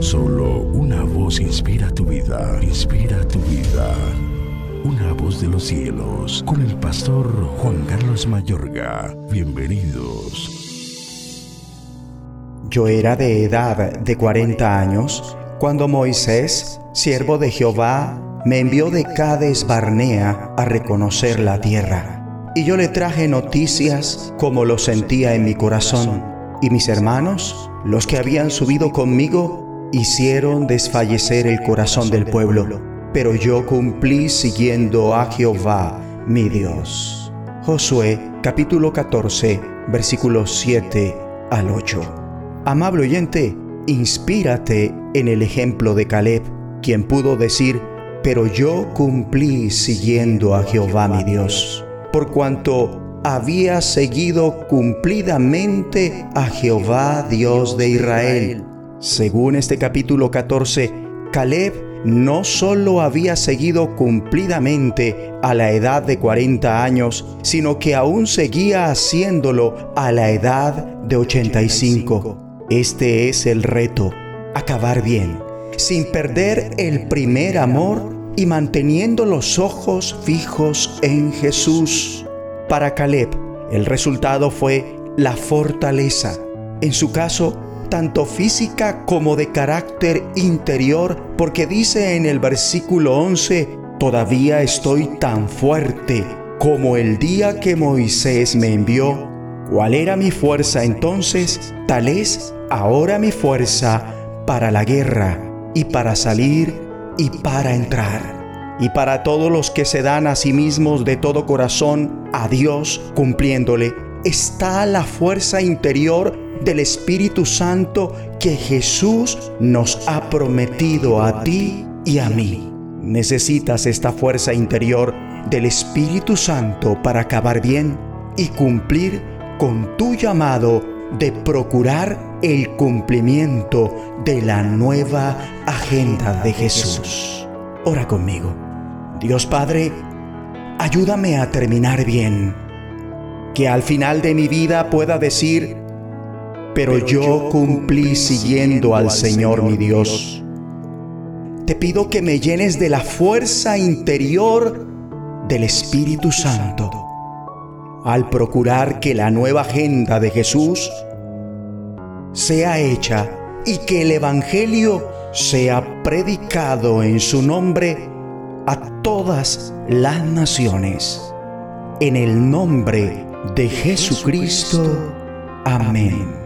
Solo una voz inspira tu vida, inspira tu vida. Una voz de los cielos, con el pastor Juan Carlos Mayorga. Bienvenidos. Yo era de edad de 40 años cuando Moisés, siervo de Jehová, me envió de Cades Barnea a reconocer la tierra. Y yo le traje noticias como lo sentía en mi corazón. Y mis hermanos, los que habían subido conmigo, hicieron desfallecer el corazón del pueblo. Pero yo cumplí siguiendo a Jehová, mi Dios. Josué capítulo 14, versículos 7 al 8. Amable oyente, inspírate en el ejemplo de Caleb, quien pudo decir, pero yo cumplí siguiendo a Jehová mi Dios, por cuanto había seguido cumplidamente a Jehová Dios de Israel. Según este capítulo 14, Caleb no solo había seguido cumplidamente a la edad de 40 años, sino que aún seguía haciéndolo a la edad de 85. Este es el reto, acabar bien, sin perder el primer amor y manteniendo los ojos fijos en Jesús. Para Caleb, el resultado fue la fortaleza, en su caso, tanto física como de carácter interior, porque dice en el versículo 11, todavía estoy tan fuerte como el día que Moisés me envió. ¿Cuál era mi fuerza entonces? Tal es ahora mi fuerza para la guerra y para salir y para entrar. Y para todos los que se dan a sí mismos de todo corazón a Dios cumpliéndole, está la fuerza interior del Espíritu Santo que Jesús nos ha prometido a ti y a mí. Necesitas esta fuerza interior del Espíritu Santo para acabar bien y cumplir con tu llamado de procurar el cumplimiento de la nueva agenda de Jesús. Ora conmigo. Dios Padre, ayúdame a terminar bien. Que al final de mi vida pueda decir, pero yo cumplí siguiendo al Señor mi Dios. Te pido que me llenes de la fuerza interior del Espíritu Santo al procurar que la nueva agenda de Jesús sea hecha y que el Evangelio sea predicado en su nombre a todas las naciones. En el nombre de Jesucristo. Amén.